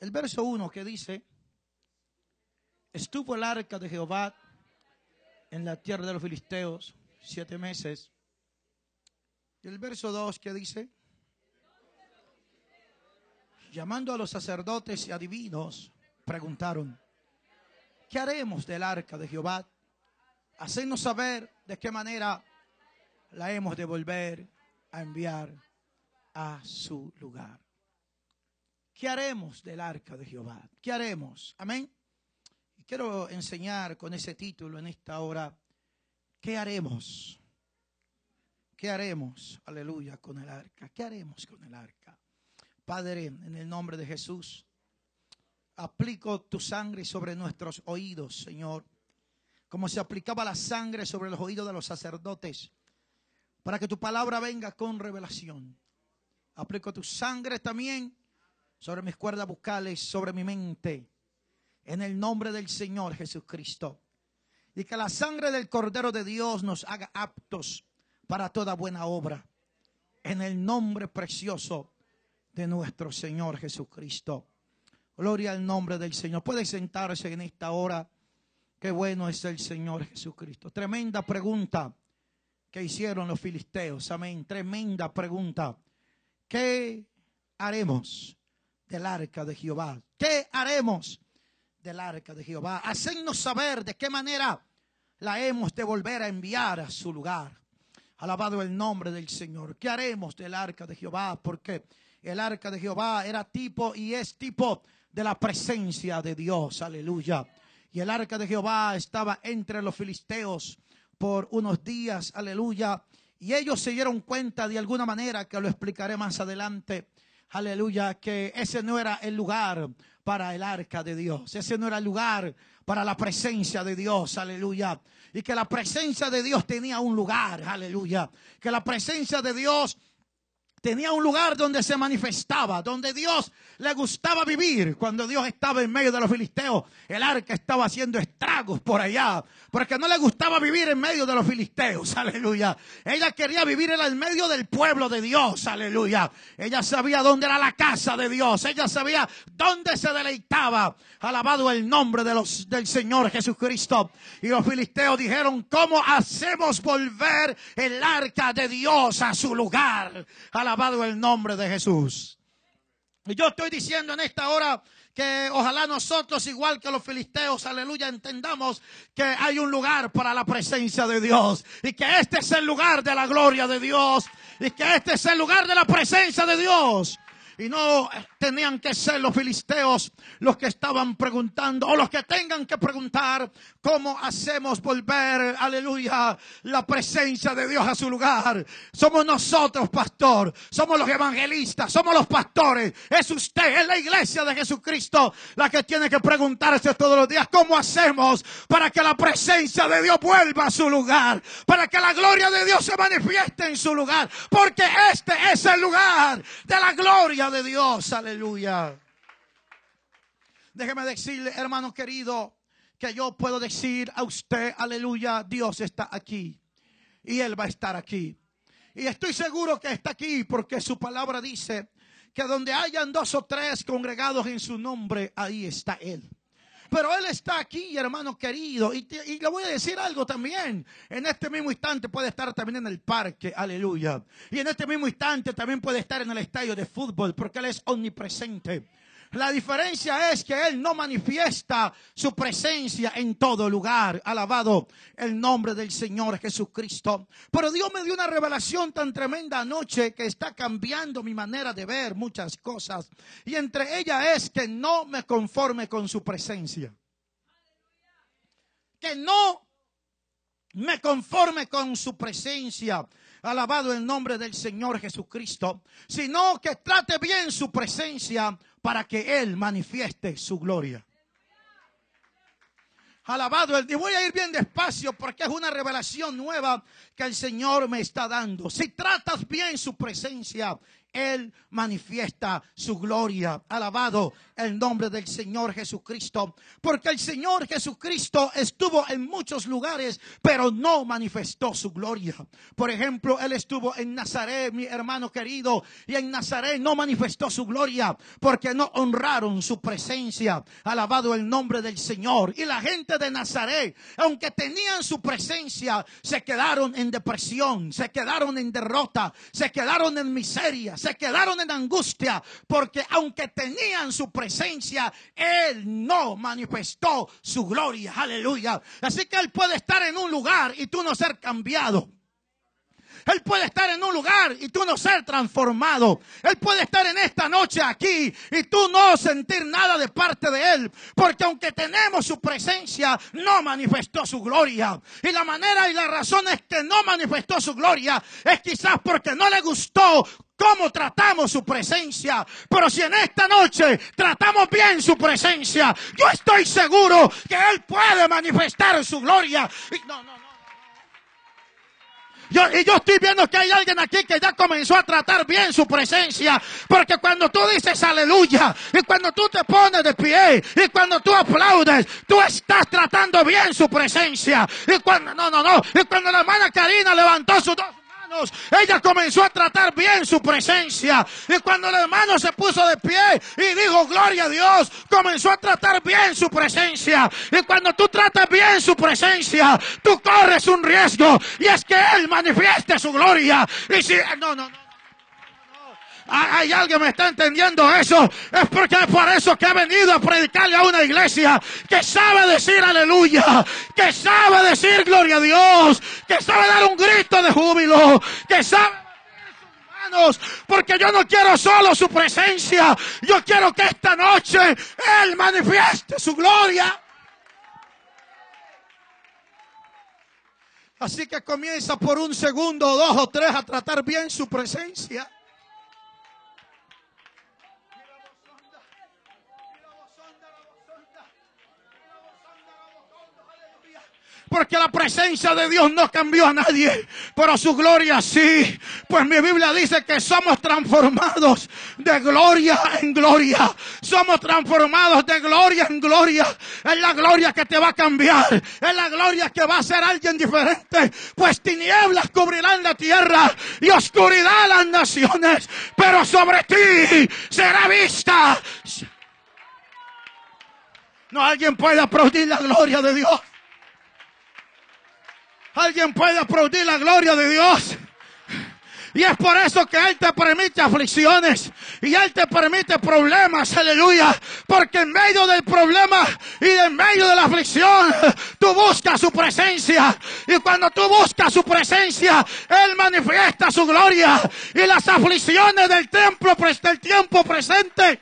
El verso 1 que dice, estuvo el arca de Jehová en la tierra de los filisteos siete meses. Y el verso 2 que dice, llamando a los sacerdotes y adivinos, preguntaron, ¿qué haremos del arca de Jehová? Hacernos saber de qué manera la hemos de volver a enviar a su lugar. ¿Qué haremos del arca de Jehová? ¿Qué haremos? Amén. Quiero enseñar con ese título en esta hora, ¿qué haremos? ¿Qué haremos? Aleluya, con el arca. ¿Qué haremos con el arca? Padre, en el nombre de Jesús, aplico tu sangre sobre nuestros oídos, Señor, como se aplicaba la sangre sobre los oídos de los sacerdotes, para que tu palabra venga con revelación. Aplico tu sangre también sobre mis cuerdas bucales, sobre mi mente, en el nombre del Señor Jesucristo. Y que la sangre del Cordero de Dios nos haga aptos para toda buena obra, en el nombre precioso de nuestro Señor Jesucristo. Gloria al nombre del Señor. Puede sentarse en esta hora. Qué bueno es el Señor Jesucristo. Tremenda pregunta que hicieron los filisteos. Amén. Tremenda pregunta. ¿Qué haremos? Del arca de Jehová. ¿Qué haremos del arca de Jehová? Hacernos saber de qué manera la hemos de volver a enviar a su lugar. Alabado el nombre del Señor. ¿Qué haremos del arca de Jehová? Porque el arca de Jehová era tipo y es tipo de la presencia de Dios. Aleluya. Y el arca de Jehová estaba entre los filisteos por unos días. Aleluya. Y ellos se dieron cuenta de alguna manera, que lo explicaré más adelante, aleluya, que ese no era el lugar para el arca de Dios. Ese no era el lugar para la presencia de Dios, aleluya. Y que la presencia de Dios tenía un lugar, aleluya. Que la presencia de Dios tenía un lugar donde se manifestaba, donde Dios le gustaba vivir. Cuando Dios estaba en medio de los filisteos, el arca estaba haciendo estragos por allá, porque no le gustaba vivir en medio de los filisteos, aleluya. Ella quería vivir en medio del pueblo de Dios, aleluya. Ella sabía dónde era la casa de Dios, ella sabía dónde se deleitaba. Alabado el nombre de los, del Señor Jesucristo. Y los filisteos dijeron, ¿cómo hacemos volver el arca de Dios a su lugar? Alabado el nombre de Jesús. Y yo estoy diciendo en esta hora que ojalá nosotros, igual que los filisteos, aleluya, entendamos que hay un lugar para la presencia de Dios y que este es el lugar de la gloria de Dios y que este es el lugar de la presencia de Dios. Y no tenían que ser los filisteos los que estaban preguntando o los que tengan que preguntar cómo hacemos volver, aleluya, la presencia de Dios a su lugar. Somos nosotros, pastor. Somos los evangelistas, somos los pastores. Es usted, es la iglesia de Jesucristo la que tiene que preguntarse todos los días cómo hacemos para que la presencia de Dios vuelva a su lugar, para que la gloria de Dios se manifieste en su lugar, porque este es el lugar de la gloria de Dios. Aleluya. Déjeme decirle, hermano querido, que yo puedo decir a usted, aleluya, Dios está aquí. Y Él va a estar aquí. Y estoy seguro que está aquí porque su palabra dice que donde hayan dos o tres congregados en su nombre, ahí está Él. Pero Él está aquí, hermano querido. Y, le voy a decir algo también. En este mismo instante puede estar también en el parque, aleluya. Y en este mismo instante también puede estar en el estadio de fútbol, porque Él es omnipresente. La diferencia es que Él no manifiesta su presencia en todo lugar. Alabado el nombre del Señor Jesucristo. Pero Dios me dio una revelación tan tremenda anoche que está cambiando mi manera de ver muchas cosas. Y entre ellas es que no me conforme con su presencia. Que no me conforme con su presencia. Alabado el nombre del Señor Jesucristo, sino que trate bien su presencia para que Él manifieste su gloria. Alabado el. Y voy a ir bien despacio porque es una revelación nueva que el Señor me está dando. Si tratas bien su presencia, Él manifiesta su gloria. Alabado el nombre del Señor Jesucristo. Porque el Señor Jesucristo estuvo en muchos lugares, pero no manifestó su gloria. Por ejemplo, Él estuvo en Nazaret, mi hermano querido, y en Nazaret no manifestó su gloria porque no honraron su presencia. Alabado el nombre del Señor. Y la gente de Nazaret, aunque tenían su presencia, se quedaron en depresión, se quedaron en derrota, se quedaron en miseria, se quedaron en angustia, porque aunque tenían su presencia, Él no manifestó su gloria. Aleluya. Así que Él puede estar en un lugar y tú no ser cambiado. Él puede estar en un lugar y tú no ser transformado. Él puede estar en esta noche aquí y tú no sentir nada de parte de Él. Porque aunque tenemos su presencia, no manifestó su gloria. Y la manera y la razón es que no manifestó su gloria es quizás porque no le gustó cómo tratamos su presencia. Pero si en esta noche tratamos bien su presencia, yo estoy seguro que Él puede manifestar su gloria. No, no. Yo, y yo estoy viendo que hay alguien aquí que ya comenzó a tratar bien su presencia. Porque cuando tú dices aleluya, y cuando tú te pones de pie, y cuando tú aplaudes, tú estás tratando bien su presencia. Y cuando, no, no, no. Y cuando la hermana Karina levantó sus dos ella comenzó a tratar bien su presencia. Y cuando el hermano se puso de pie y dijo, gloria a Dios, comenzó a tratar bien su presencia. Y cuando tú tratas bien su presencia, tú corres un riesgo. Y es que Él manifieste su gloria. Y si, no, no, no. Ah, Hay alguien me está entendiendo eso. Es porque es por eso que he venido a predicarle a una iglesia que sabe decir aleluya, que sabe decir gloria a Dios, que sabe dar un grito de júbilo, que sabe manos, porque yo no quiero solo su presencia, yo quiero que esta noche Él manifieste su gloria. Así que comienza por un segundo, dos o tres a tratar bien su presencia. Porque la presencia de Dios no cambió a nadie, pero su gloria sí. Pues mi Biblia dice que somos transformados de gloria en gloria. Somos transformados de gloria en gloria. Es la gloria que te va a cambiar. Es la gloria que va a ser alguien diferente. Pues tinieblas cubrirán la tierra y oscuridad las naciones. Pero sobre ti será vista. No alguien puede aplaudir la gloria de Dios. Alguien puede aplaudir la gloria de Dios. Y es por eso que Él te permite aflicciones y Él te permite problemas, aleluya. Porque en medio del problema y en medio de la aflicción, tú buscas su presencia. Y cuando tú buscas su presencia, Él manifiesta su gloria. Y las aflicciones del templo, del tiempo presente,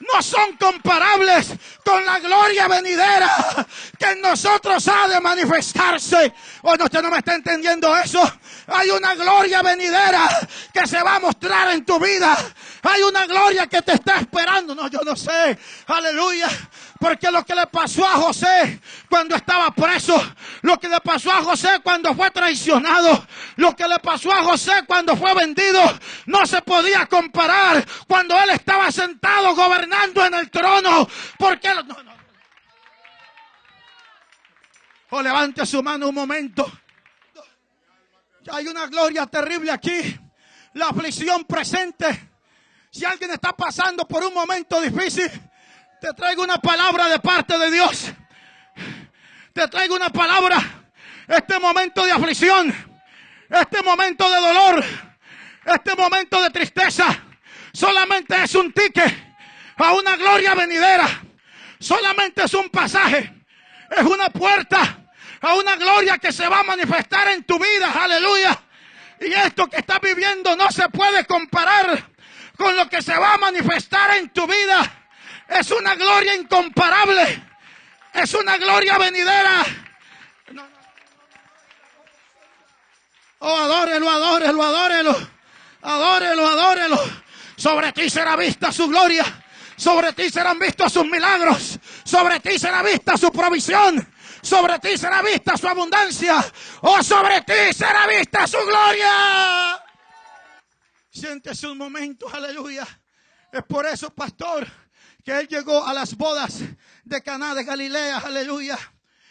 no son comparables con la gloria venidera que en nosotros ha de manifestarse. O no, usted no me está entendiendo eso. Hay una gloria venidera que se va a mostrar en tu vida. Hay una gloria que te está esperando. No, yo no sé. Aleluya. Porque lo que le pasó a José cuando estaba preso, lo que le pasó a José cuando fue traicionado, lo que le pasó a José cuando fue vendido, no se podía comparar cuando él estaba sentado gobernando en el trono. Porque no, no. O levante su mano un momento. Hay una gloria terrible aquí. La aflicción presente. Si alguien está pasando por un momento difícil, te traigo una palabra de parte de Dios. Te traigo una palabra. Este momento de aflicción, este momento de dolor, este momento de tristeza, solamente es un ticket a una gloria venidera. Solamente es un pasaje. Es una puerta a una gloria que se va a manifestar en tu vida. Aleluya. Y esto que estás viviendo no se puede comparar con lo que se va a manifestar en tu vida. Es una gloria incomparable. Es una gloria venidera. Oh, adórelo, adórelo, adórelo. Adórelo, adórelo. Sobre ti será vista su gloria. Sobre ti serán vistos sus milagros. Sobre ti será vista su provisión. Sobre ti será vista su abundancia. Oh, sobre ti será vista su gloria. Siéntese un momento, aleluya. Es por eso, pastor, que él llegó a las bodas de Caná de Galilea, aleluya.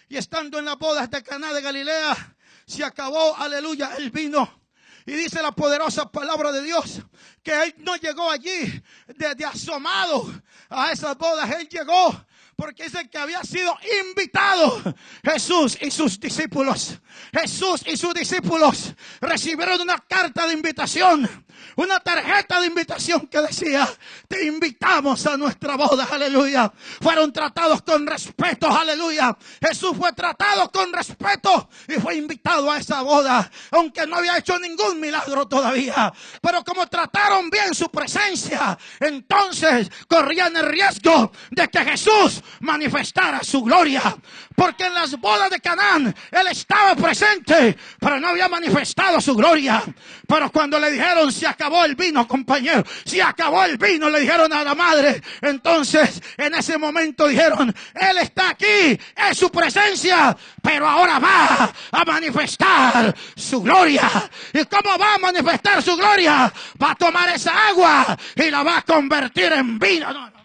Y estando en las bodas de Caná de Galilea, se acabó, aleluya, el vino. Y dice la poderosa palabra de Dios que él no llegó allí desde asomado a esas bodas. Él llegó porque el que había sido invitado. Jesús y sus discípulos. Jesús y sus discípulos recibieron una carta de invitación una tarjeta de invitación que decía, te invitamos a nuestra boda, aleluya. Fueron tratados con respeto, aleluya. Jesús fue tratado con respeto y fue invitado a esa boda, aunque no había hecho ningún milagro todavía. Pero como trataron bien su presencia, entonces corrían el riesgo de que Jesús manifestara su gloria. Porque en las bodas de Canaán él estaba presente, pero no había manifestado su gloria. Pero cuando le dijeron, se acabó el vino, compañero, se acabó el vino, le dijeron a la madre. Entonces, en ese momento dijeron, él está aquí, es su presencia, pero ahora va a manifestar su gloria. ¿Y cómo va a manifestar su gloria? Va a tomar esa agua y la va a convertir en vino.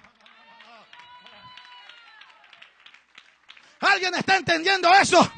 ¿Alguien está entendiendo eso?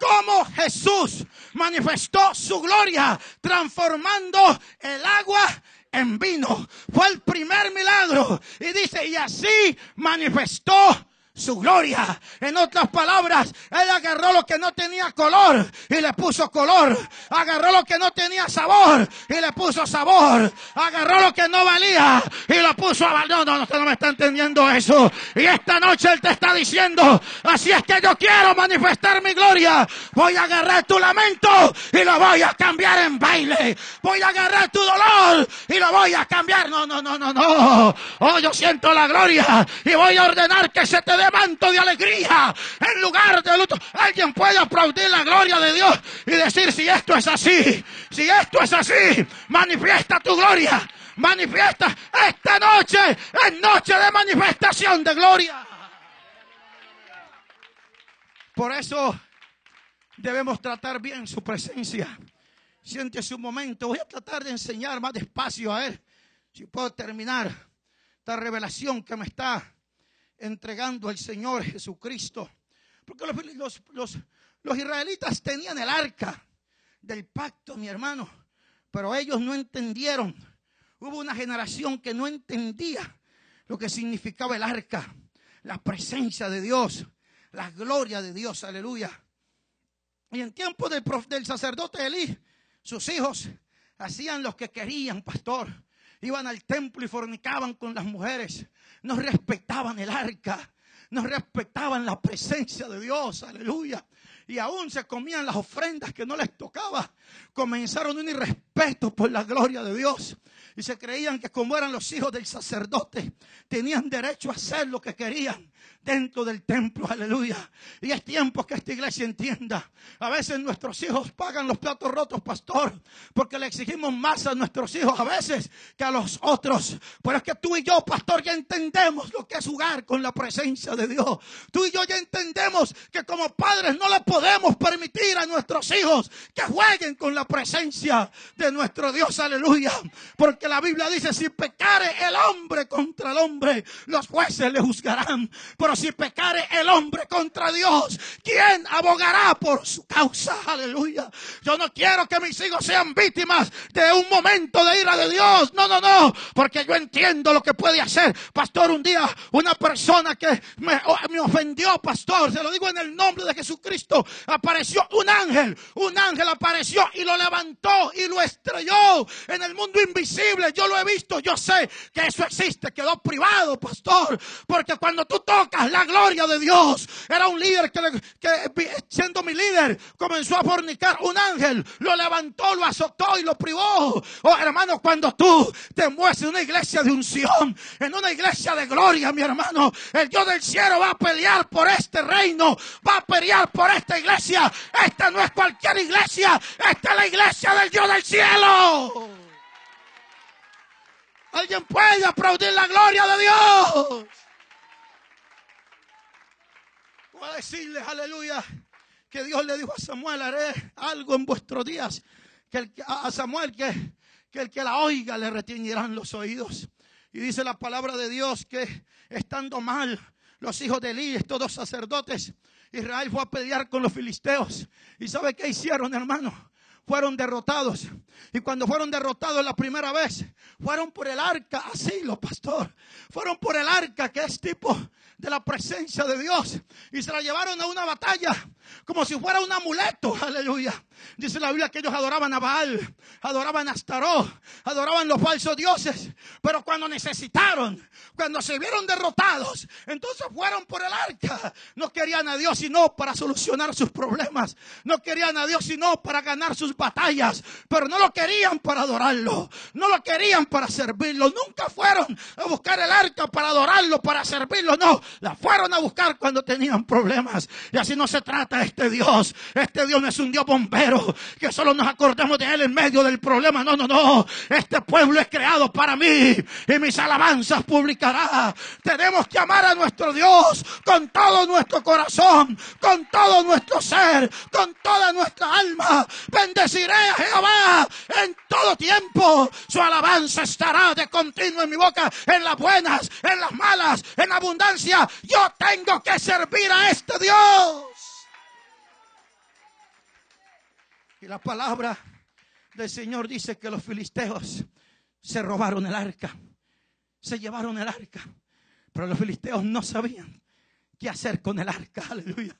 Cómo Jesús manifestó su gloria transformando el agua en vino. Fue el primer milagro. Y dice, y así manifestó su gloria. En otras palabras, Él agarró lo que no tenía color y le puso color. Agarró lo que no tenía sabor y le puso sabor. Agarró lo que no valía y lo puso a. No, no, usted no me está entendiendo eso. Y esta noche Él te está diciendo, así es que yo quiero manifestar mi gloria. Voy a agarrar tu lamento y lo voy a cambiar en baile. Voy a agarrar tu dolor y lo voy a cambiar. No, no, no, no, no. Oh, yo siento la gloria y voy a ordenar que se te dé manto de alegría en lugar de luto. Alguien puede aplaudir la gloria de Dios y decir, si esto es así, si esto es así, manifiesta tu gloria. Manifiesta esta noche, es noche de manifestación de gloria. Por eso debemos tratar bien su presencia. Siente un momento. Voy a tratar de enseñar más despacio a él. Si puedo terminar esta revelación que me está entregando al Señor Jesucristo. Porque los, los, israelitas tenían el arca del pacto, mi hermano, pero ellos no entendieron. Hubo una generación que no entendía lo que significaba el arca, la presencia de Dios, la gloria de Dios, aleluya. Y en tiempo del, del sacerdote Elí, sus hijos hacían lo que querían, pastor. Iban al templo y fornicaban con las mujeres no respetaban el arca, no respetaban la presencia de Dios, aleluya. Y aún se comían las ofrendas que no les tocaba. Comenzaron un irrespeto por la gloria de Dios. Y se creían que como eran los hijos del sacerdote, tenían derecho a hacer lo que querían dentro del templo, aleluya. Y es tiempo que esta iglesia entienda. A veces nuestros hijos pagan los platos rotos, pastor, porque le exigimos más a nuestros hijos a veces que a los otros. Pero es que tú y yo, pastor, ya entendemos lo que es jugar con la presencia de Dios. Tú y yo ya entendemos que como padres no le podemos permitir a nuestros hijos que jueguen con la presencia nuestro Dios, aleluya. Porque la Biblia dice, si pecare el hombre contra el hombre, los jueces le juzgarán. Pero si pecare el hombre contra Dios, ¿quién abogará por su causa? Aleluya. Yo no quiero que mis hijos sean víctimas de un momento de ira de Dios. No, no, no. Porque yo entiendo lo que puede hacer. Pastor, un día una persona que me, me ofendió, pastor, se lo digo en el nombre de Jesucristo, apareció un ángel. Un ángel apareció y lo levantó y lo estrelló en el mundo invisible. Yo lo he visto, yo sé que eso existe. Quedó privado, pastor. Porque cuando tú tocas la gloria de Dios. Era un líder que, siendo mi líder comenzó a fornicar. Un ángel lo levantó, lo azotó y lo privó. Oh hermano, cuando tú te mueves en una iglesia de unción, en una iglesia de gloria, mi hermano, el Dios del cielo va a pelear por este reino, va a pelear por esta iglesia. Esta no es cualquier iglesia. Esta es la iglesia del Dios del cielo. Alguien puede aplaudir la gloria de Dios. Voy a decirles, aleluya, que Dios le dijo a Samuel, haré algo en vuestros días. Que a Samuel que, que el que la oiga le retiñirán los oídos. Y dice la palabra de Dios que estando mal los hijos de Elí, estos dos sacerdotes, Israel fue a pelear con los filisteos. ¿Y sabe qué hicieron, hermano? Fueron derrotados. Y cuando fueron derrotados la primera vez, fueron por el arca, así los pastor. Fueron por el arca, que es tipo de la presencia de Dios. Y se la llevaron a una batalla como si fuera un amuleto. Aleluya. Dice la Biblia que ellos adoraban a Baal, adoraban a Astaró, adoraban los falsos dioses. Pero cuando necesitaron, cuando se vieron derrotados, entonces fueron por el arca. No querían a Dios sino para solucionar sus problemas. No querían a Dios sino para ganar sus batallas. Pero no lo querían para adorarlo. No lo querían para servirlo. Nunca fueron a buscar el arca para adorarlo, para servirlo. No, la fueron a buscar cuando tenían problemas. Y así no se trata este Dios. Este Dios no es un Dios bombero que solo nos acordemos de Él en medio del problema. No, no, no. Este pueblo es creado para mí y mis alabanzas publicará. Tenemos que amar a nuestro Dios con todo nuestro corazón, con todo nuestro ser, con toda nuestra alma. Bendeciré a Jehová en todo tiempo. Su alabanza estará de continuo en mi boca, en las buenas, en las malas, en abundancia. Yo tengo que servir a este Dios. Y la palabra del Señor dice que los filisteos se robaron el arca, se llevaron el arca, pero los filisteos no sabían qué hacer con el arca, aleluya.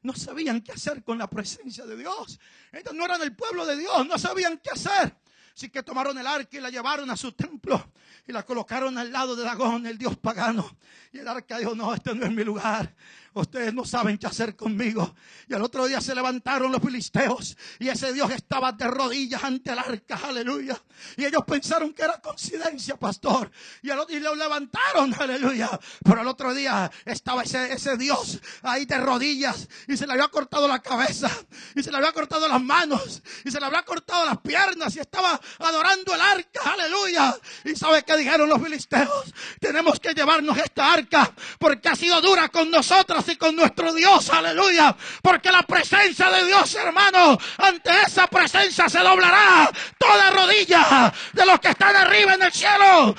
No sabían qué hacer con la presencia de Dios. Ellos no eran el pueblo de Dios, no sabían qué hacer. Así que tomaron el arca y la llevaron a su templo y la colocaron al lado de Dagón, el dios pagano. Y el arca dijo, no, este no es mi lugar ustedes no saben qué hacer conmigo. Y al otro día se levantaron los filisteos y ese Dios estaba de rodillas ante el arca, aleluya. Y ellos pensaron que era coincidencia, pastor. Y, y lo levantaron, aleluya. Pero al otro día estaba ese, ese Dios ahí de rodillas y se le había cortado la cabeza y se le había cortado las manos y se le había cortado las piernas y estaba adorando el arca, aleluya. Y sabe qué dijeron los filisteos, tenemos que llevarnos esta arca porque ha sido dura con nosotros y con nuestro Dios, aleluya. Porque la presencia de Dios, hermano, ante esa presencia se doblará toda rodilla de los que están arriba en el cielo.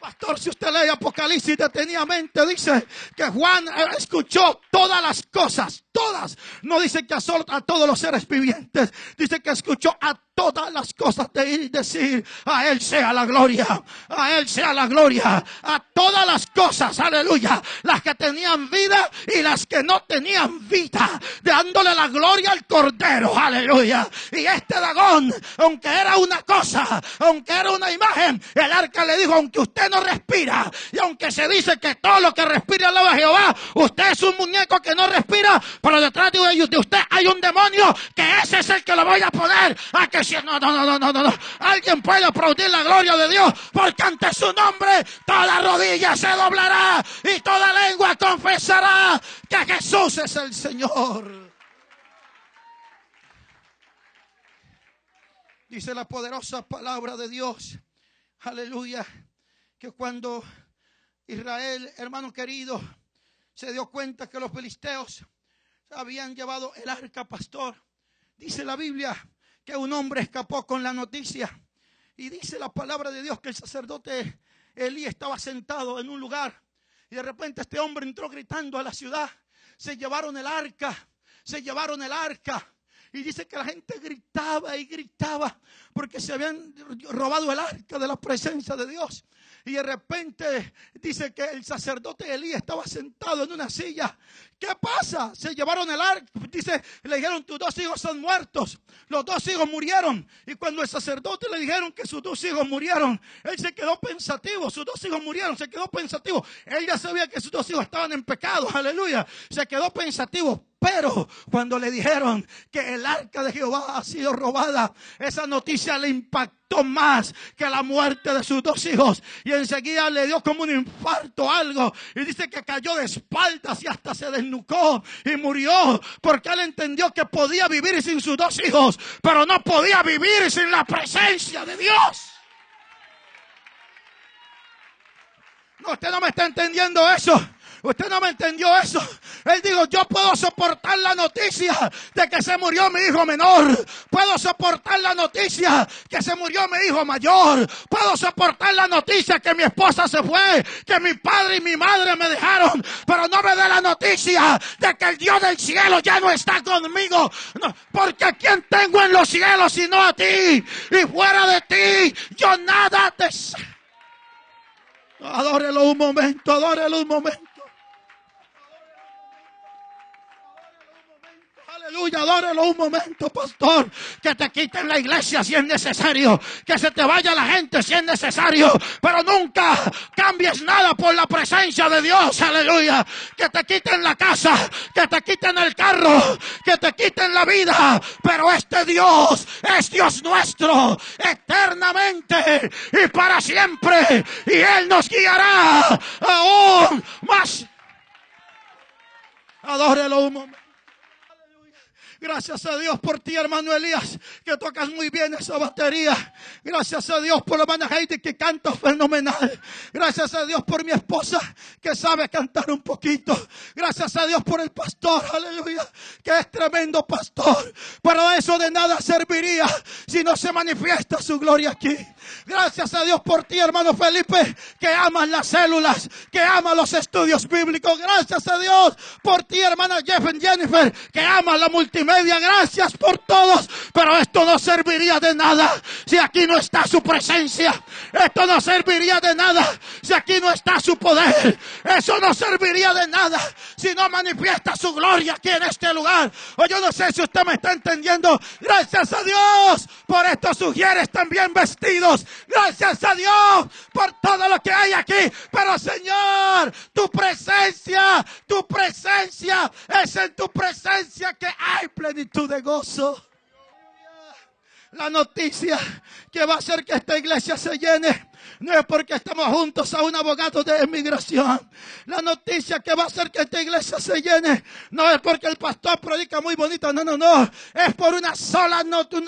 Pastor, si usted lee Apocalipsis detenidamente, dice que Juan escuchó todas las cosas, todas. No dice que a, a todos los seres vivientes, dice que escuchó a todas las cosas de decir, a Él sea la gloria, a Él sea la gloria, a todas las cosas, aleluya, las que tenían vida y las que no tenían vida, dándole la gloria al Cordero, aleluya. Y este dragón, aunque era una cosa, aunque era una imagen, el arca le dijo, aunque usted no respira, y aunque se dice que todo lo que respira alaba a Jehová, usted es un muñeco que no respira, pero detrás de usted hay un demonio que ese es el que lo voy a poner a que no, no, no, no, no, no. Alguien puede aplaudir la gloria de Dios porque ante su nombre toda rodilla se doblará y toda lengua confesará que Jesús es el Señor. Dice la poderosa palabra de Dios. Aleluya. Que cuando Israel, hermano querido, se dio cuenta que los filisteos habían llevado el arca pastor. Dice la Biblia que un hombre escapó con la noticia. Y dice la palabra de Dios que el sacerdote Elí estaba sentado en un lugar y de repente este hombre entró gritando a la ciudad. Se llevaron el arca, se llevaron el arca. Y dice que la gente gritaba y gritaba porque se habían robado el arca de la presencia de Dios. Y de repente dice que el sacerdote Elí estaba sentado en una silla. ¿Qué pasa? Se llevaron el arca. Dice, le dijeron, tus dos hijos son muertos. Los dos hijos murieron. Y cuando el sacerdote le dijeron que sus dos hijos murieron, él se quedó pensativo. Sus dos hijos murieron, se quedó pensativo. Él ya sabía que sus dos hijos estaban en pecado. Aleluya. Se quedó pensativo. Pero cuando le dijeron que el arca de Jehová ha sido robada, esa noticia le impactó más que la muerte de sus dos hijos. Y enseguida le dio como un infarto algo. Y dice que cayó de espaldas y hasta se desnucó y murió. Porque él entendió que podía vivir sin sus dos hijos, pero no podía vivir sin la presencia de Dios. No, usted no me está entendiendo eso. Usted no me entendió eso. Él dijo, yo puedo soportar la noticia de que se murió mi hijo menor. Puedo soportar la noticia que se murió mi hijo mayor. Puedo soportar la noticia que mi esposa se fue, que mi padre y mi madre me dejaron. Pero no me dé la noticia de que el Dios del cielo ya no está conmigo. porque ¿a quién tengo en los cielos sino a ti? Y fuera de ti, yo nada te... Adórelo un momento, adórelo un momento. Aleluya, adórelo un momento, pastor. Que te quiten la iglesia si es necesario. Que se te vaya la gente si es necesario. Pero nunca cambies nada por la presencia de Dios. Aleluya. Que te quiten la casa. Que te quiten el carro. Que te quiten la vida. Pero este Dios es Dios nuestro. Eternamente y para siempre. Y Él nos guiará aún más. Adórelo un momento. Gracias a Dios por ti, hermano Elías, que tocas muy bien esa batería. Gracias a Dios por la hermana Heidi que canta fenomenal. Gracias a Dios por mi esposa que sabe cantar un poquito. Gracias a Dios por el pastor, aleluya, que es tremendo pastor. Pero eso de nada serviría si no se manifiesta su gloria aquí. Gracias a Dios por ti, hermano Felipe, que amas las células, que ama los estudios bíblicos. Gracias a Dios por ti, hermana Jeff Jennifer, que ama la multimedia. Gracias por todos. Pero esto no serviría de nada si aquí no está su presencia. Esto no serviría de nada si aquí no está su poder. Eso no serviría de nada si no manifiesta su gloria aquí en este lugar. O yo no sé si usted me está entendiendo. Gracias a Dios por estos sugieres también vestidos. Gracias a Dios por todo lo que hay aquí. Pero Señor, tu presencia, tu presencia, es en tu presencia que hay plenitud de gozo. La noticia que va a hacer que esta iglesia se llene no es porque estamos juntos a un abogado de emigración. La noticia que va a hacer que esta iglesia se llene no es porque el pastor predica muy bonito, no, no, no. Es por una sola,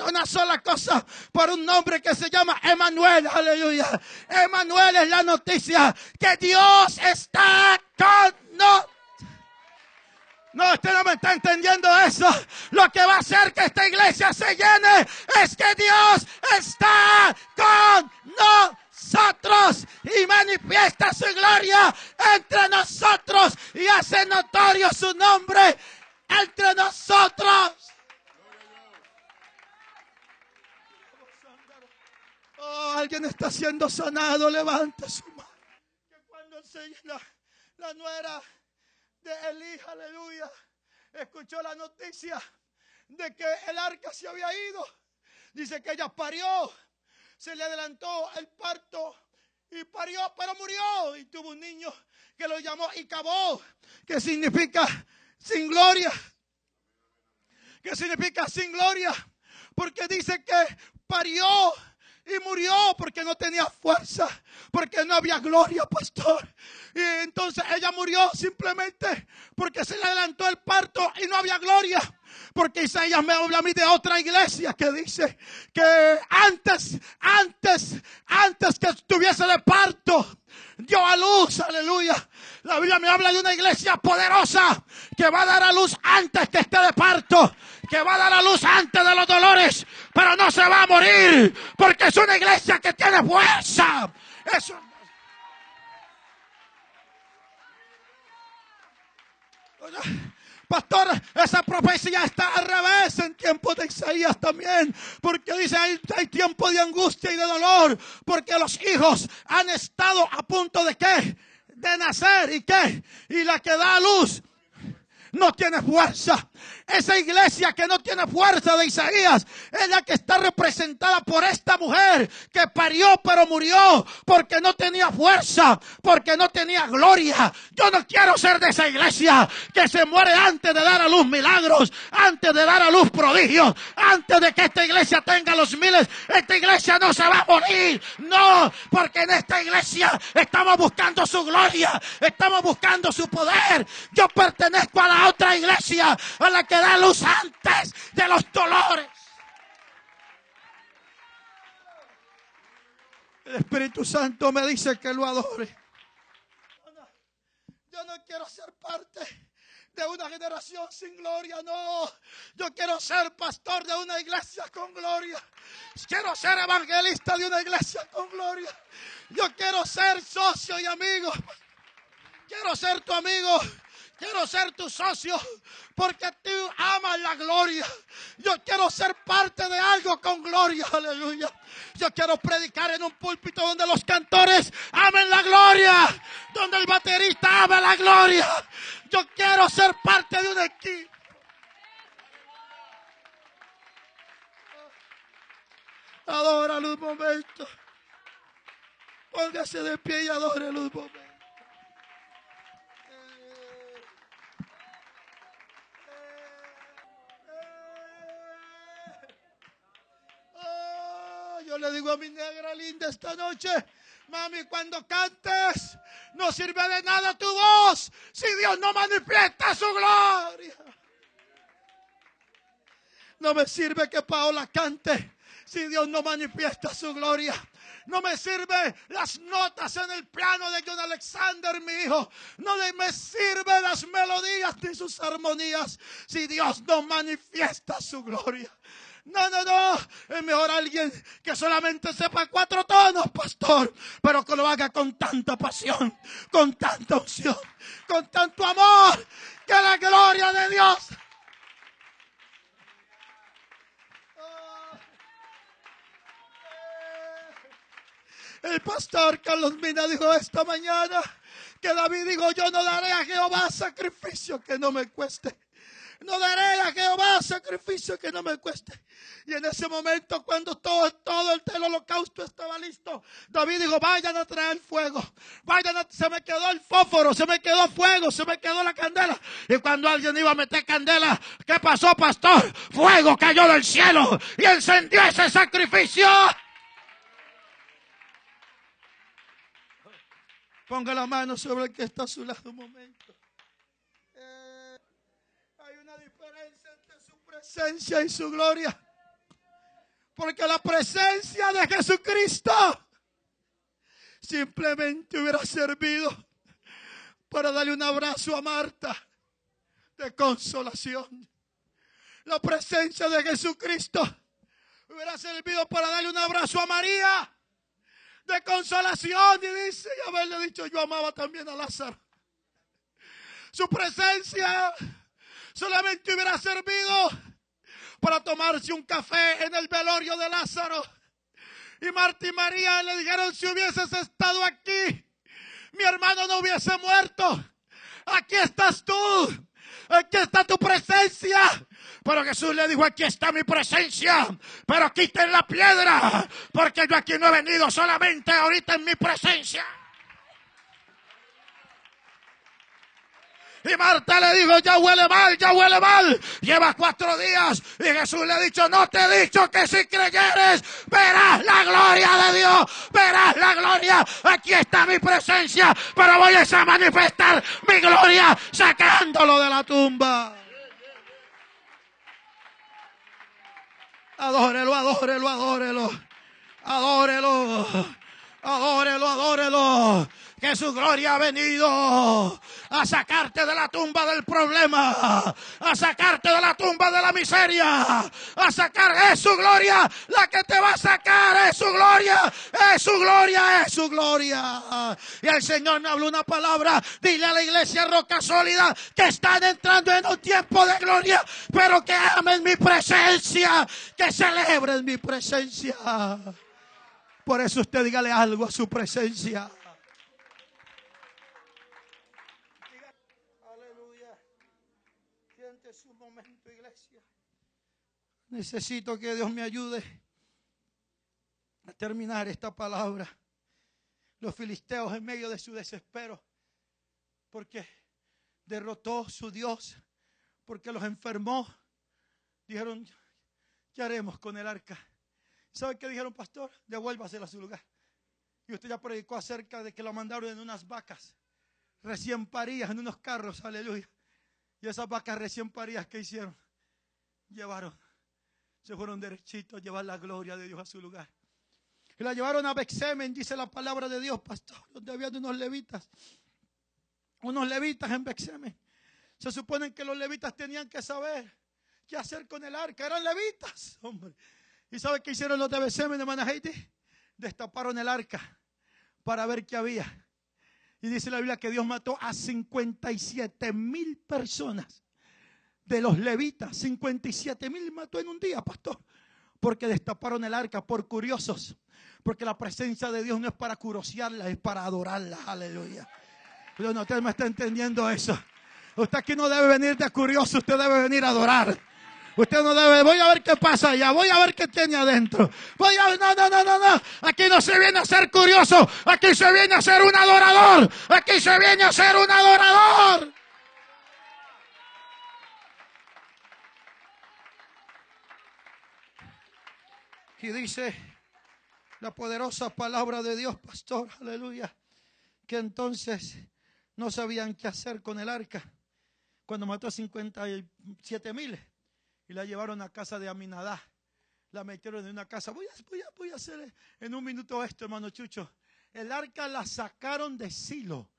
una sola cosa, por un nombre que se llama Emanuel, aleluya. Emanuel es la noticia que Dios está con nosotros. No, usted no me está entendiendo eso. Lo que va a hacer que esta iglesia se llene es que Dios está con nosotros y manifiesta su gloria entre nosotros y hace notorio su nombre entre nosotros. Oh, alguien está siendo sanado, levante su mano. Que cuando la, la nuera de Elí, aleluya, escuchó la noticia de que el arca se había ido. Dice que ella parió, se le adelantó el parto y parió, pero murió y tuvo un niño que lo llamó Icabó, que significa sin gloria. Que significa sin gloria, porque dice que parió y murió porque no tenía fuerza, porque no había gloria, pastor. Y entonces ella murió simplemente porque se le adelantó el parto y no había gloria. Porque Isaías me habla a mí de otra iglesia que dice que antes, antes, antes que estuviese de parto, dio a luz, aleluya. La Biblia me habla de una iglesia poderosa que va a dar a luz antes que esté de parto, que va a dar a luz antes de los dolores, pero no se va a morir, porque es una iglesia que tiene fuerza. Es Pastor, esa profecía está al revés en tiempo de Isaías también. Porque dice, hay, hay, tiempo de angustia y de dolor. Porque los hijos han estado a punto de qué? De nacer. ¿Y qué? Y la que da a luz no tiene fuerza. Esa iglesia que no tiene fuerza de Isaías es la que está representada por esta mujer que parió pero murió porque no tenía fuerza, porque no tenía gloria. Yo no quiero ser de esa iglesia que se muere antes de dar a luz milagros, antes de dar a luz prodigios, antes de que esta iglesia tenga los miles. Esta iglesia no se va a morir. No, porque en esta iglesia estamos buscando su gloria, estamos buscando su poder. Yo pertenezco a la otra iglesia, a la que da luz antes de los dolores. El Espíritu Santo me dice que lo adore. Yo no quiero ser parte de una generación sin gloria, no. Yo quiero ser pastor de una iglesia con gloria. Quiero ser evangelista de una iglesia con gloria. Yo quiero ser socio y amigo. Quiero ser tu amigo. Quiero ser tu socio porque tú amas la gloria. Yo quiero ser parte de algo con gloria. Aleluya. Yo quiero predicar en un púlpito donde los cantores amen la gloria. Donde el baterista ama la gloria. Yo quiero ser parte de un equipo. Adóralo un momento. Póngase de pie y adóralo un momento. Yo le digo a mi negra linda esta noche, mami, cuando cantes, no sirve de nada tu voz si Dios no manifiesta su gloria. No me sirve que Paola cante si Dios no manifiesta su gloria. No me sirve las notas en el piano de John Alexander, mi hijo. No me sirve las melodías ni sus armonías si Dios no manifiesta su gloria. No, no, no. Es mejor alguien que solamente sepa cuatro tonos, pastor, pero que lo haga con tanta pasión, con tanta unción, con tanto amor, que la gloria de Dios. El pastor Carlos Mina dijo esta mañana que David dijo, yo no daré a Jehová sacrificio que no me cueste. No daré a Jehová sacrificio que no me cueste. Y en ese momento, cuando todo, todo el, holocausto estaba listo, David dijo, vayan a traer fuego. Vayan se me quedó el fósforo, se me quedó fuego, se me quedó la candela. Y cuando alguien iba a meter candela, ¿qué pasó, pastor? Fuego cayó del cielo y encendió ese sacrificio. Ponga la mano sobre el que está a su lado un momento. Eh, hay una diferencia entre su presencia y su gloria. Porque la presencia de Jesucristo simplemente hubiera servido para darle un abrazo a Marta de consolación. La presencia de Jesucristo hubiera servido para darle un abrazo a María de consolación. Y dice, y haberle dicho, yo amaba también a Lázaro. Su presencia solamente hubiera servido para tomarse un café en el velorio de Lázaro. Y Marta y María le dijeron, si hubieses estado aquí, mi hermano no hubiese muerto. Aquí estás tú. Aquí está tu presencia. Pero Jesús le dijo, aquí está mi presencia. Pero quiten la piedra. Porque yo aquí no he venido solamente ahorita en mi presencia. Y Marta le dijo, ya huele mal, ya huele mal. Lleva cuatro días. Y Jesús le ha dicho, no te he dicho que si creyeres, verás la gloria de Dios. Verás la gloria. Aquí está mi presencia. Pero voy a manifestar mi gloria sacándolo de la tumba. Adórelo, adórelo, adórelo. Adórelo. Adórelo, adórelo que su gloria ha venido a sacarte de la tumba del problema, a sacarte de la tumba de la miseria, a sacar, es su gloria la que te va a sacar, es su gloria, es su gloria, es su gloria. Y el Señor me habló una palabra, dile a la iglesia roca sólida que están entrando en un tiempo de gloria, pero que amen mi presencia, que celebren mi presencia. Por eso usted dígale algo a su presencia. Necesito que Dios me ayude a terminar esta palabra. Los filisteos en medio de su desespero, porque derrotó su Dios, porque los enfermó, dijeron, ¿qué haremos con el arca? ¿Sabe qué dijeron, pastor? Devuélvasela a su lugar. Y usted ya predicó acerca de que lo mandaron en unas vacas recién paridas, en unos carros, aleluya. Y esas vacas recién paridas, ¿qué hicieron? Llevaron, se fueron derechitos a llevar la gloria de Dios a su lugar. Y la llevaron a Bexemen, dice la palabra de Dios, pastor, donde había unos levitas. Unos levitas en Bexemen. Se supone que los levitas tenían que saber qué hacer con el arca. Eran levitas, hombre. ¿Y sabe qué hicieron los de Bexemen de? Destaparon el arca para ver qué había. Y dice la Biblia que Dios mató a 57 mil personas de los levitas. 57 mil mató en un día, pastor. Porque destaparon el arca por curiosos. Porque la presencia de Dios no es para curiosearla, es para adorarla. Aleluya. Pero no, usted me está entendiendo eso. Usted aquí no debe venir de curioso, usted debe venir a adorar. Usted no debe, voy a ver qué pasa allá, voy a ver qué tiene adentro. Voy a, no, no, no, no, no. Aquí no se viene a ser curioso, aquí se viene a ser un adorador. Aquí se viene a ser un adorador. Y dice la poderosa palabra de Dios, pastor, aleluya, que entonces no sabían qué hacer con el arca cuando mató a 57 mil y la llevaron a casa de Aminadá. La metieron en una casa. Voy a, voy a, hacer en un minuto esto, hermano Chucho. El arca la sacaron de Silo.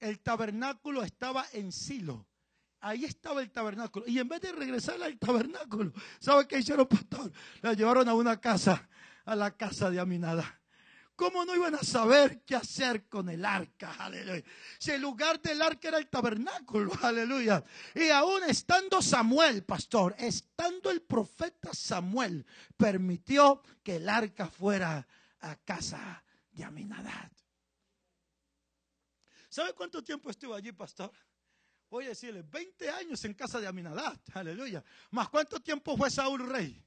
El tabernáculo estaba en Silo. Ahí estaba el tabernáculo. Y en vez de regresar al tabernáculo, ¿sabe qué hicieron, pastor? La llevaron a una casa, a la casa de Aminadá. ¿Cómo no iban a saber qué hacer con el arca? Aleluya. Si el lugar del arca era el tabernáculo, aleluya. Y aún estando Samuel, pastor, estando el profeta Samuel, permitió que el arca fuera a casa de Aminadad. ¿Sabe cuánto tiempo estuvo allí, pastor? Voy a decirle, 20 años en casa de Aminadad, aleluya. ¿Más cuánto tiempo fue Saúl rey?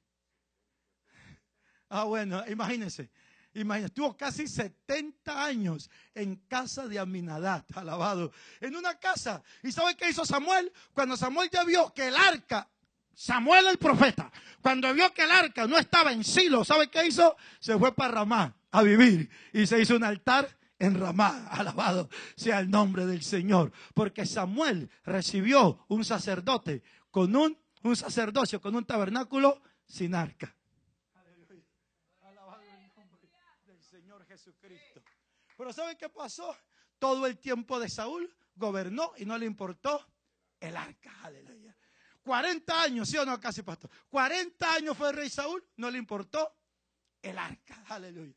Ah, bueno, imagínense. Imagínate, estuvo casi 70 años en casa de Aminadad, alabado. En una casa. ¿Y sabe qué hizo Samuel? Cuando Samuel ya vio que el arca, Samuel el profeta, cuando vio que el arca no estaba en Silo, ¿sabe qué hizo? Se fue para Ramá a vivir y se hizo un altar en Ramá. Alabado sea el nombre del Señor. Porque Samuel recibió un sacerdote con un, un sacerdocio, con un tabernáculo sin arca. Jesucristo. Pero ¿saben qué pasó? Todo el tiempo de Saúl gobernó y no le importó el arca. Aleluya. 40 años, ¿sí o no? Casi pastor. 40 años fue el rey Saúl, no le importó el arca. Aleluya.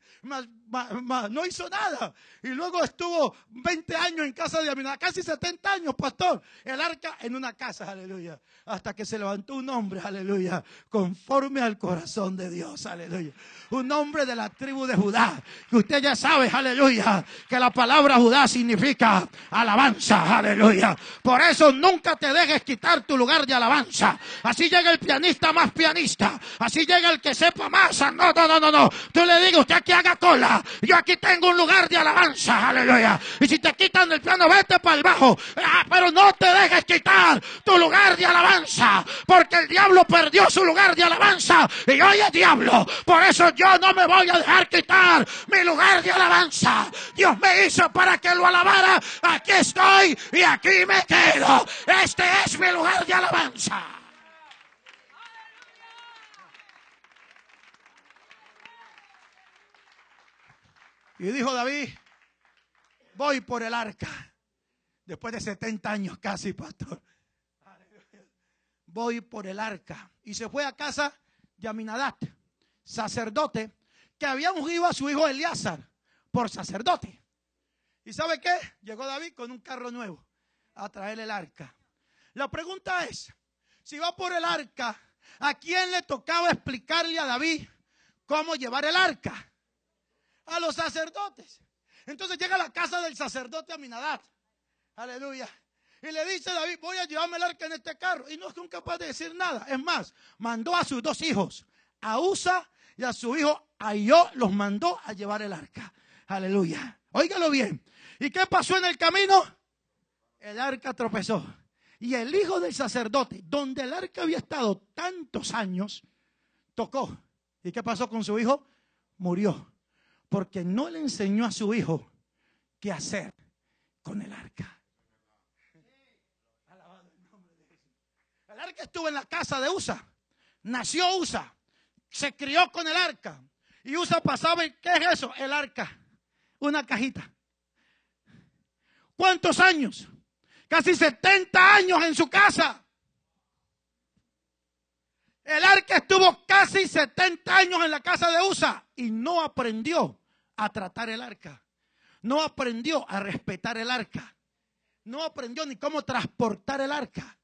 no hizo nada. Y luego estuvo 20 años en casa de Aminadab, casi 70 años, pastor. El arca en una casa, aleluya. Hasta que se levantó un hombre, aleluya, conforme al corazón de Dios, aleluya. Un hombre de la tribu de Judá. Que usted ya sabe, aleluya, que la palabra Judá significa alabanza, aleluya. Por eso nunca te dejes quitar tu lugar de alabanza. Así llega el pianista más pianista. Así llega el que sepa más. No, no, no, no, no. Tú le digas, usted aquí haga cola. Yo aquí tengo un lugar de alabanza. Aleluya. Y si te quitan el piano, vete para el bajo. Ah, pero no te dejes quitar tu lugar de alabanza. Porque el diablo perdió su lugar de alabanza. Y hoy es diablo. Por eso yo no me voy a dejar quitar mi lugar de alabanza. Dios me hizo para que lo alabara. Aquí estoy y aquí me quedo. Este es mi lugar de alabanza. Y dijo David, voy por el arca. Después de 70 años casi, pastor. Voy por el arca. Y se fue a casa de Aminadat, sacerdote, que había ungido a su hijo Eleazar por sacerdote. ¿Y sabe qué? Llegó David con un carro nuevo a traer el arca. La pregunta es, si va por el arca, ¿a quién le tocaba explicarle a David cómo llevar el arca? A los sacerdotes. Entonces llega a la casa del sacerdote Aminadad. Aleluya. Y le dice a David, voy a llevarme el arca en este carro. Y no es capaz de decir nada. Es más, mandó a sus dos hijos, a Usa y a su hijo Ayó, los mandó a llevar el arca. Aleluya. Óigalo bien. ¿Y qué pasó en el camino? El arca tropezó. Y el hijo del sacerdote, donde el arca había estado tantos años, tocó. ¿Y qué pasó con su hijo? Murió. Porque no le enseñó a su hijo qué hacer con el arca. El arca estuvo en la casa de Usa. Nació Usa. Se crió con el arca. Y Usa pasaba y ¿qué es eso? El arca. Una cajita. ¿Cuántos años? Casi 70 años en su casa. El arca estuvo casi 70 años en la casa de Usa y no aprendió a tratar el arca. No aprendió a respetar el arca. No aprendió ni cómo transportar el arca.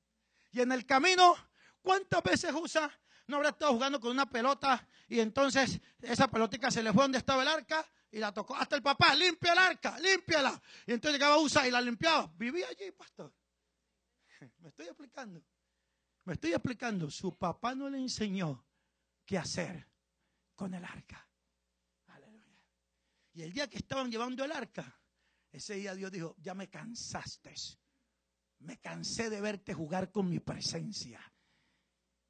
Y en el camino, ¿cuántas veces Usa no habrá estado jugando con una pelota y entonces esa pelotica se le fue donde estaba el arca y la tocó. Hasta el papá, limpia el arca, límpiala. Y entonces llegaba Usa y la limpiaba. Vivía allí, pastor. Me estoy explicando. Me estoy explicando. Su papá no le enseñó qué hacer con el arca. Y el día que estaban llevando el arca, ese día Dios dijo, ya me cansaste. Me cansé de verte jugar con mi presencia.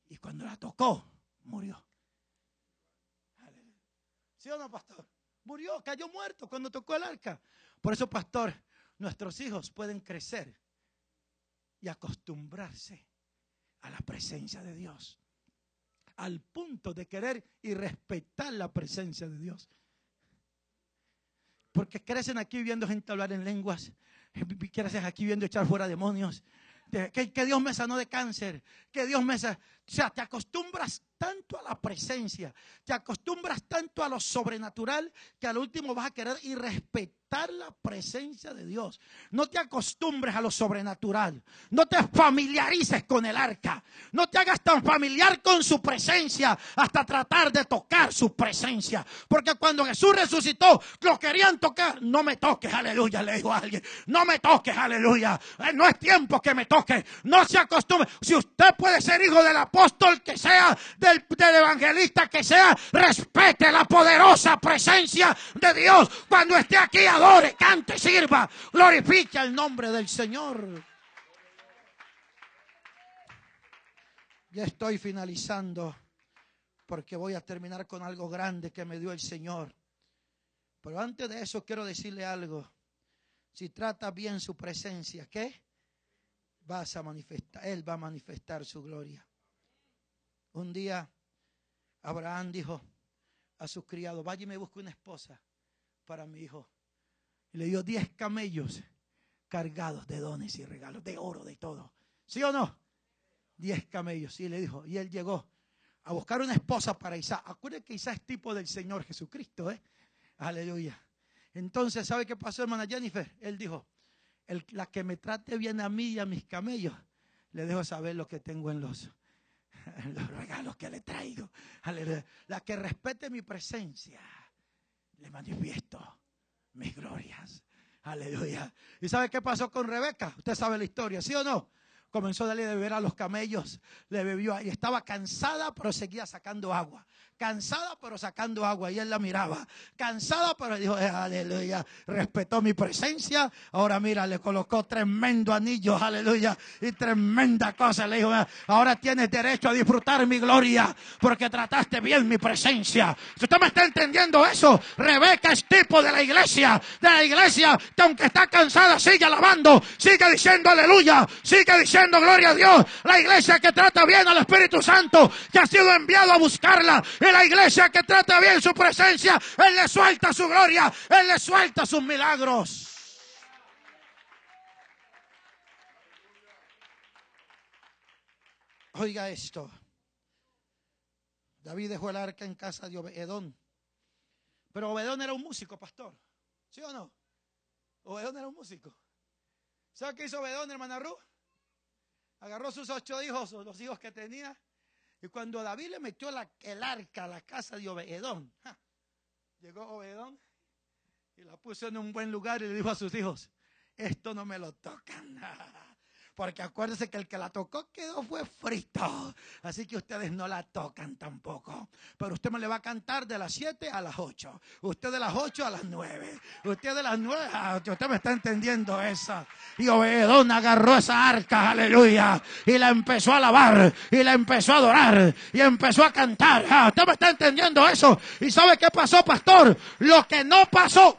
Y cuando la tocó, murió. ¿Sí o no, pastor? Murió, cayó muerto cuando tocó el arca. Por eso, pastor, nuestros hijos pueden crecer y acostumbrarse a la presencia de Dios. Al punto de querer y respetar la presencia de Dios. Porque crecen aquí viendo gente hablar en lenguas, crecen aquí viendo echar fuera demonios, que, Dios me sanó de cáncer, que Dios me sanó. O sea, te acostumbras tanto a la presencia, te acostumbras tanto a lo sobrenatural que al último vas a querer y la presencia de Dios. No te acostumbres a lo sobrenatural, no te familiarices con el arca, no te hagas tan familiar con su presencia hasta tratar de tocar su presencia. Porque cuando Jesús resucitó, lo querían tocar. No me toques, aleluya, le dijo a alguien. No me toques, aleluya. Eh, no es tiempo que me toque. No se acostumbre. Si usted puede ser hijo de la apóstol que sea, del, evangelista que sea, respete la poderosa presencia de Dios. Cuando esté aquí, adore, cante, sirva, glorifique el nombre del Señor. Ya estoy finalizando porque voy a terminar con algo grande que me dio el Señor. Pero antes de eso quiero decirle algo. Si trata bien su presencia, ¿qué? Vas a manifestar, Él va a manifestar su gloria. Un día Abraham dijo a sus criados, vaya y me busque una esposa para mi hijo. Le dio diez camellos cargados de dones y regalos, de oro, de todo. ¿Sí o no? Diez camellos. Y le dijo, y él llegó a buscar una esposa para Isaac. Acuérdense que Isaac es tipo del Señor Jesucristo, ¿eh? Aleluya. Entonces, ¿sabe qué pasó, hermana Jennifer? Él dijo, la que me trate bien a mí y a mis camellos, le dejo saber lo que tengo en los los regalos que le traigo. La que respete mi presencia, le manifiesto mis glorias. Aleluya. ¿Y sabe qué pasó con Rebeca? Usted sabe la historia, ¿sí o no? Comenzó a darle de beber a los camellos, le bebió y estaba cansada, pero seguía sacando agua cansada pero sacando agua. Y él la miraba, cansada pero dijo, eh, aleluya, respetó mi presencia, ahora mira, le colocó tremendo anillo, aleluya, y tremenda cosa, le dijo, ahora tienes derecho a disfrutar mi gloria porque trataste bien mi presencia. Si usted me está entendiendo eso, Rebeca es tipo de la iglesia, de la iglesia que aunque está cansada sigue alabando, sigue diciendo aleluya, sigue diciendo gloria a Dios, la iglesia que trata bien al Espíritu Santo, que ha sido enviado a buscarla, en la iglesia que trata bien su presencia, Él le suelta su gloria, Él le suelta sus milagros. Oiga esto. David dejó el arca en casa de Obedón. Pero Obedón era un músico, pastor. ¿Sí o no? Obedón era un músico. ¿Sabe qué hizo Obedón, hermana Ru? Agarró sus ocho hijos, los hijos que tenía, y cuando David le metió el arca a la casa de Obedón, llegó Obedón y la puso en un buen lugar y le dijo a sus hijos, esto no me lo tocan. Porque acuérdense que el que la tocó quedó fue frito. Así que ustedes no la tocan tampoco. Pero usted me le va a cantar de las 7 a las 8. Usted de las 8 a las 9. Usted de las 9. Ah, usted me está entendiendo esa. Y Obedón agarró esa arca, aleluya. Y la empezó a alabar. Y la empezó a adorar. Y empezó a cantar. Ah, usted me está entendiendo eso. ¿Y sabe qué pasó, pastor? Lo que no pasó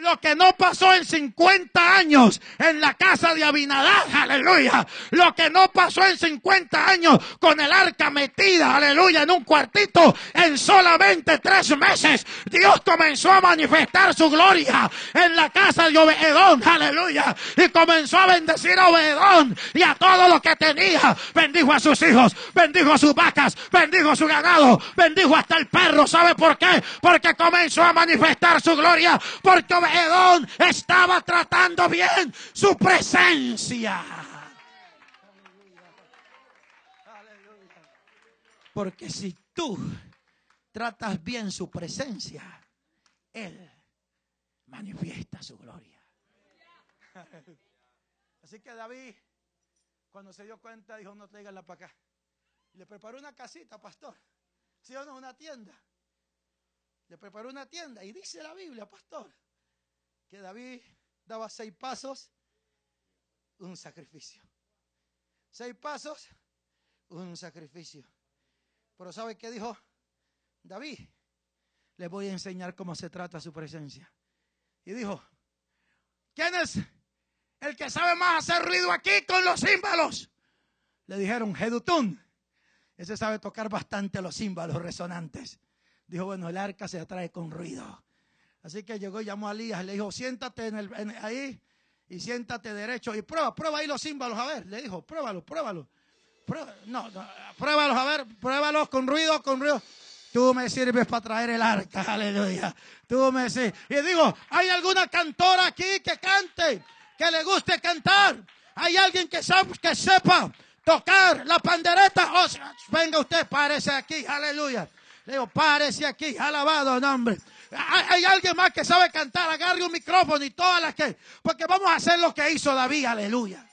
lo que no pasó en 50 años en la casa de Abinadab, aleluya. Lo que no pasó en 50 años con el arca metida, aleluya, en un cuartito, en solamente tres meses, Dios comenzó a manifestar su gloria en la casa de Obedón, aleluya. Y comenzó a bendecir a Obedón y a todo lo que tenía. Bendijo a sus hijos, bendijo a sus vacas, bendijo a su ganado, bendijo hasta el perro. ¿Sabe por qué? Porque comenzó a manifestar su gloria, porque Edón estaba tratando bien su presencia. Porque si tú tratas bien su presencia, Él manifiesta su gloria. Así que David, cuando se dio cuenta, dijo, no la para acá. le preparó una casita, pastor. ¿Sí o no? Una tienda. Le preparó una tienda. Y dice la Biblia, pastor, que David daba seis pasos, un sacrificio. Seis pasos, un sacrificio. Pero ¿sabe qué dijo David? Le voy a enseñar cómo se trata su presencia. Y dijo, ¿quién es el que sabe más hacer ruido aquí con los címbalos? Le dijeron, Jedutún. Ese sabe tocar bastante los címbalos resonantes. Dijo, bueno, el arca se atrae con ruido. Así que llegó y llamó a Elías, le dijo, siéntate en el, ahí y siéntate derecho y prueba, prueba ahí los símbolos, a ver, le dijo, pruébalo, pruébalo. no, no, pruébalos, a ver, pruébalos con ruido, con ruido. Tú me sirves para traer el arca, aleluya. Tú me sirves. Y digo, ¿hay alguna cantora aquí que cante, que le guste cantar? ¿Hay alguien que, que sepa tocar la pandereta? Oh, venga usted, párese aquí, aleluya. Le digo, párese aquí, alabado nombre. Hay, alguien más que sabe cantar, agarre un micrófono y todas las que. Porque vamos a hacer lo que hizo David, aleluya.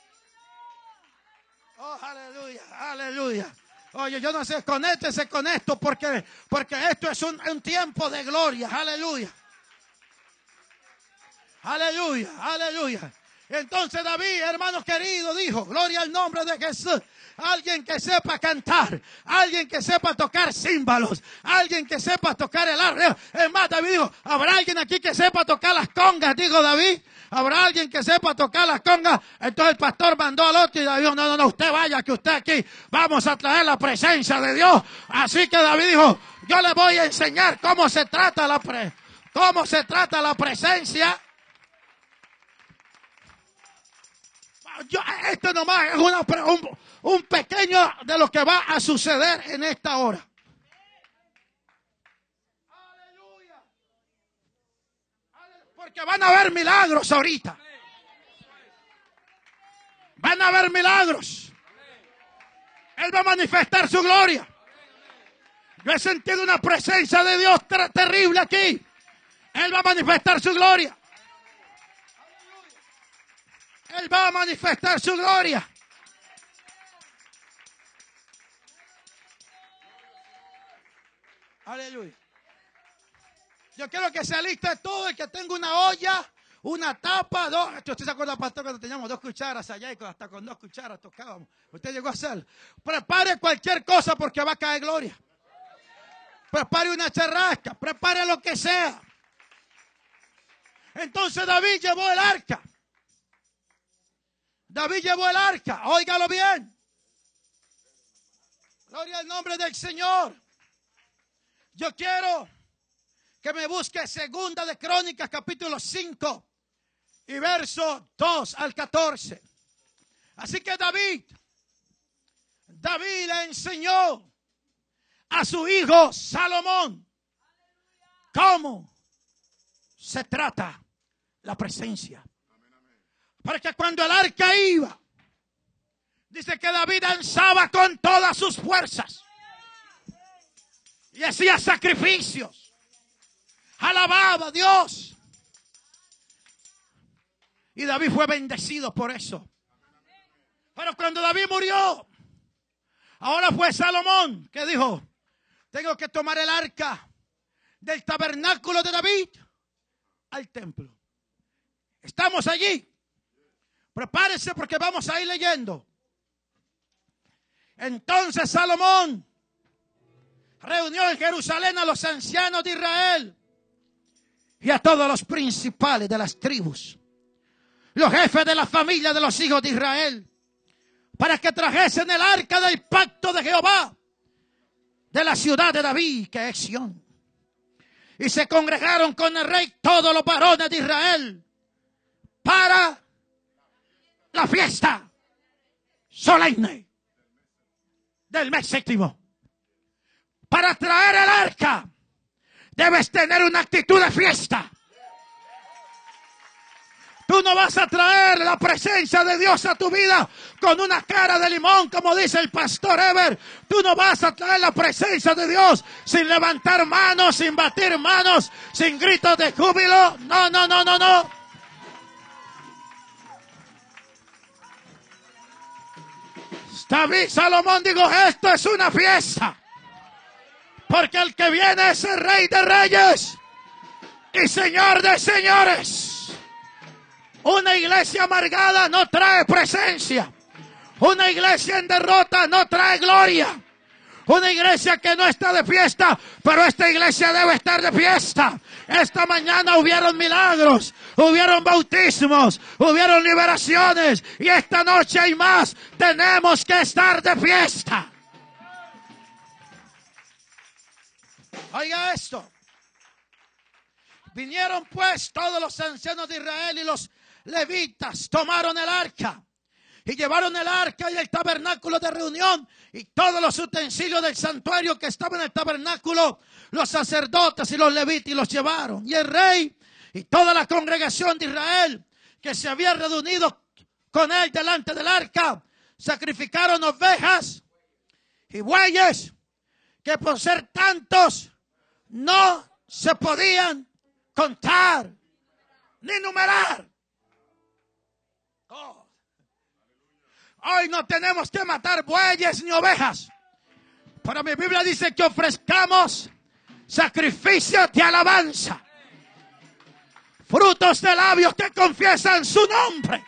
Oh, aleluya, aleluya. Oye, yo no sé, conéctese con esto porque, porque esto es un, un tiempo de gloria, aleluya. Aleluya, aleluya. Entonces David, hermano querido, dijo, gloria al nombre de Jesús alguien que sepa cantar, alguien que sepa tocar címbalos, alguien que sepa tocar el arreo. Es más, David dijo, ¿habrá alguien aquí que sepa tocar las congas? Dijo David. ¿Habrá alguien que sepa tocar las congas? Entonces el pastor mandó al otro y David dijo, no, no, no, usted vaya, que usted aquí vamos a traer la presencia de Dios. Así que David dijo, yo le voy a enseñar cómo se trata la pre cómo se trata la presencia. Esto nomás es una, un, un pequeño de lo que va a suceder en esta hora. Porque van a haber milagros ahorita. Van a haber milagros. Él va a manifestar su gloria. Yo he sentido una presencia de Dios terrible aquí. Él va a manifestar su gloria. Él va a manifestar su gloria. Aleluya. Yo quiero que se aliste todo el que tenga una olla, una tapa, dos. ¿Usted se acuerda, pastor, cuando teníamos dos cucharas allá y hasta con dos cucharas tocábamos? Usted llegó a hacer. Prepare cualquier cosa porque va a caer gloria. Prepare una charrasca, prepare lo que sea. Entonces David llevó el arca. David llevó el arca, óigalo bien. Gloria al nombre del Señor. Yo quiero que me busque segunda de Crónicas capítulo 5 y verso 2 al 14. Así que David, David le enseñó a su hijo Salomón cómo se trata la presencia. Porque cuando el arca iba, dice que David danzaba con todas sus fuerzas y hacía sacrificios. Alababa a Dios. Y David fue bendecido por eso. Pero cuando David murió, ahora fue Salomón que dijo, tengo que tomar el arca del tabernáculo de David al templo. Estamos allí. Prepárese porque vamos a ir leyendo. Entonces Salomón reunió en Jerusalén a los ancianos de Israel y a todos los principales de las tribus, los jefes de la familia de los hijos de Israel, para que trajesen el arca del pacto de Jehová de la ciudad de David, que es Sión. Y se congregaron con el rey todos los varones de Israel para la fiesta solemne del mes séptimo. Para traer el arca debes tener una actitud de fiesta. Tú no vas a traer la presencia de Dios a tu vida con una cara de limón, como dice el pastor Ever. Tú no vas a traer la presencia de Dios sin levantar manos, sin batir manos, sin gritos de júbilo. No, no, no, no, no. David Salomón dijo, esto es una fiesta. Porque el que viene es el rey de reyes y señor de señores. Una iglesia amargada no trae presencia. Una iglesia en derrota no trae gloria. Una iglesia que no está de fiesta, pero esta iglesia debe estar de fiesta. Esta mañana hubieron milagros, hubieron bautismos, hubieron liberaciones y esta noche hay más. Tenemos que estar de fiesta. Oiga esto. Vinieron pues todos los ancianos de Israel y los levitas, tomaron el arca y llevaron el arca y el tabernáculo de reunión y todos los utensilios del santuario que estaban en el tabernáculo, los sacerdotes y los levitas los llevaron. Y el rey y toda la congregación de Israel que se había reunido con él delante del arca, sacrificaron ovejas y bueyes que por ser tantos no se podían contar ni numerar. Oh. Hoy no tenemos que matar bueyes ni ovejas. Pero mi Biblia dice que ofrezcamos sacrificios de alabanza. Frutos de labios que confiesan su nombre.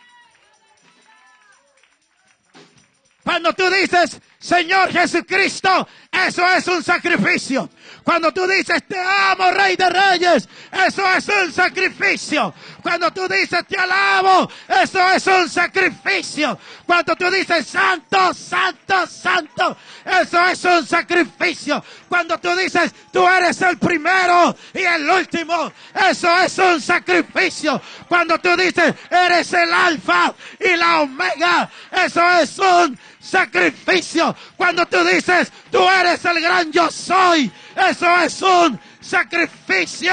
Cuando tú dices, Señor Jesucristo, eso es un sacrificio. Cuando tú dices, te amo, Rey de Reyes, eso es un sacrificio. Cuando tú dices, te alabo, eso es un sacrificio. Cuando tú dices, santo, santo, santo, eso es un sacrificio. Cuando tú dices, tú eres el primero y el último, eso es un sacrificio. Cuando tú dices, eres el alfa y la omega, eso es un sacrificio. Cuando tú dices, tú eres el gran yo soy, eso es un sacrificio.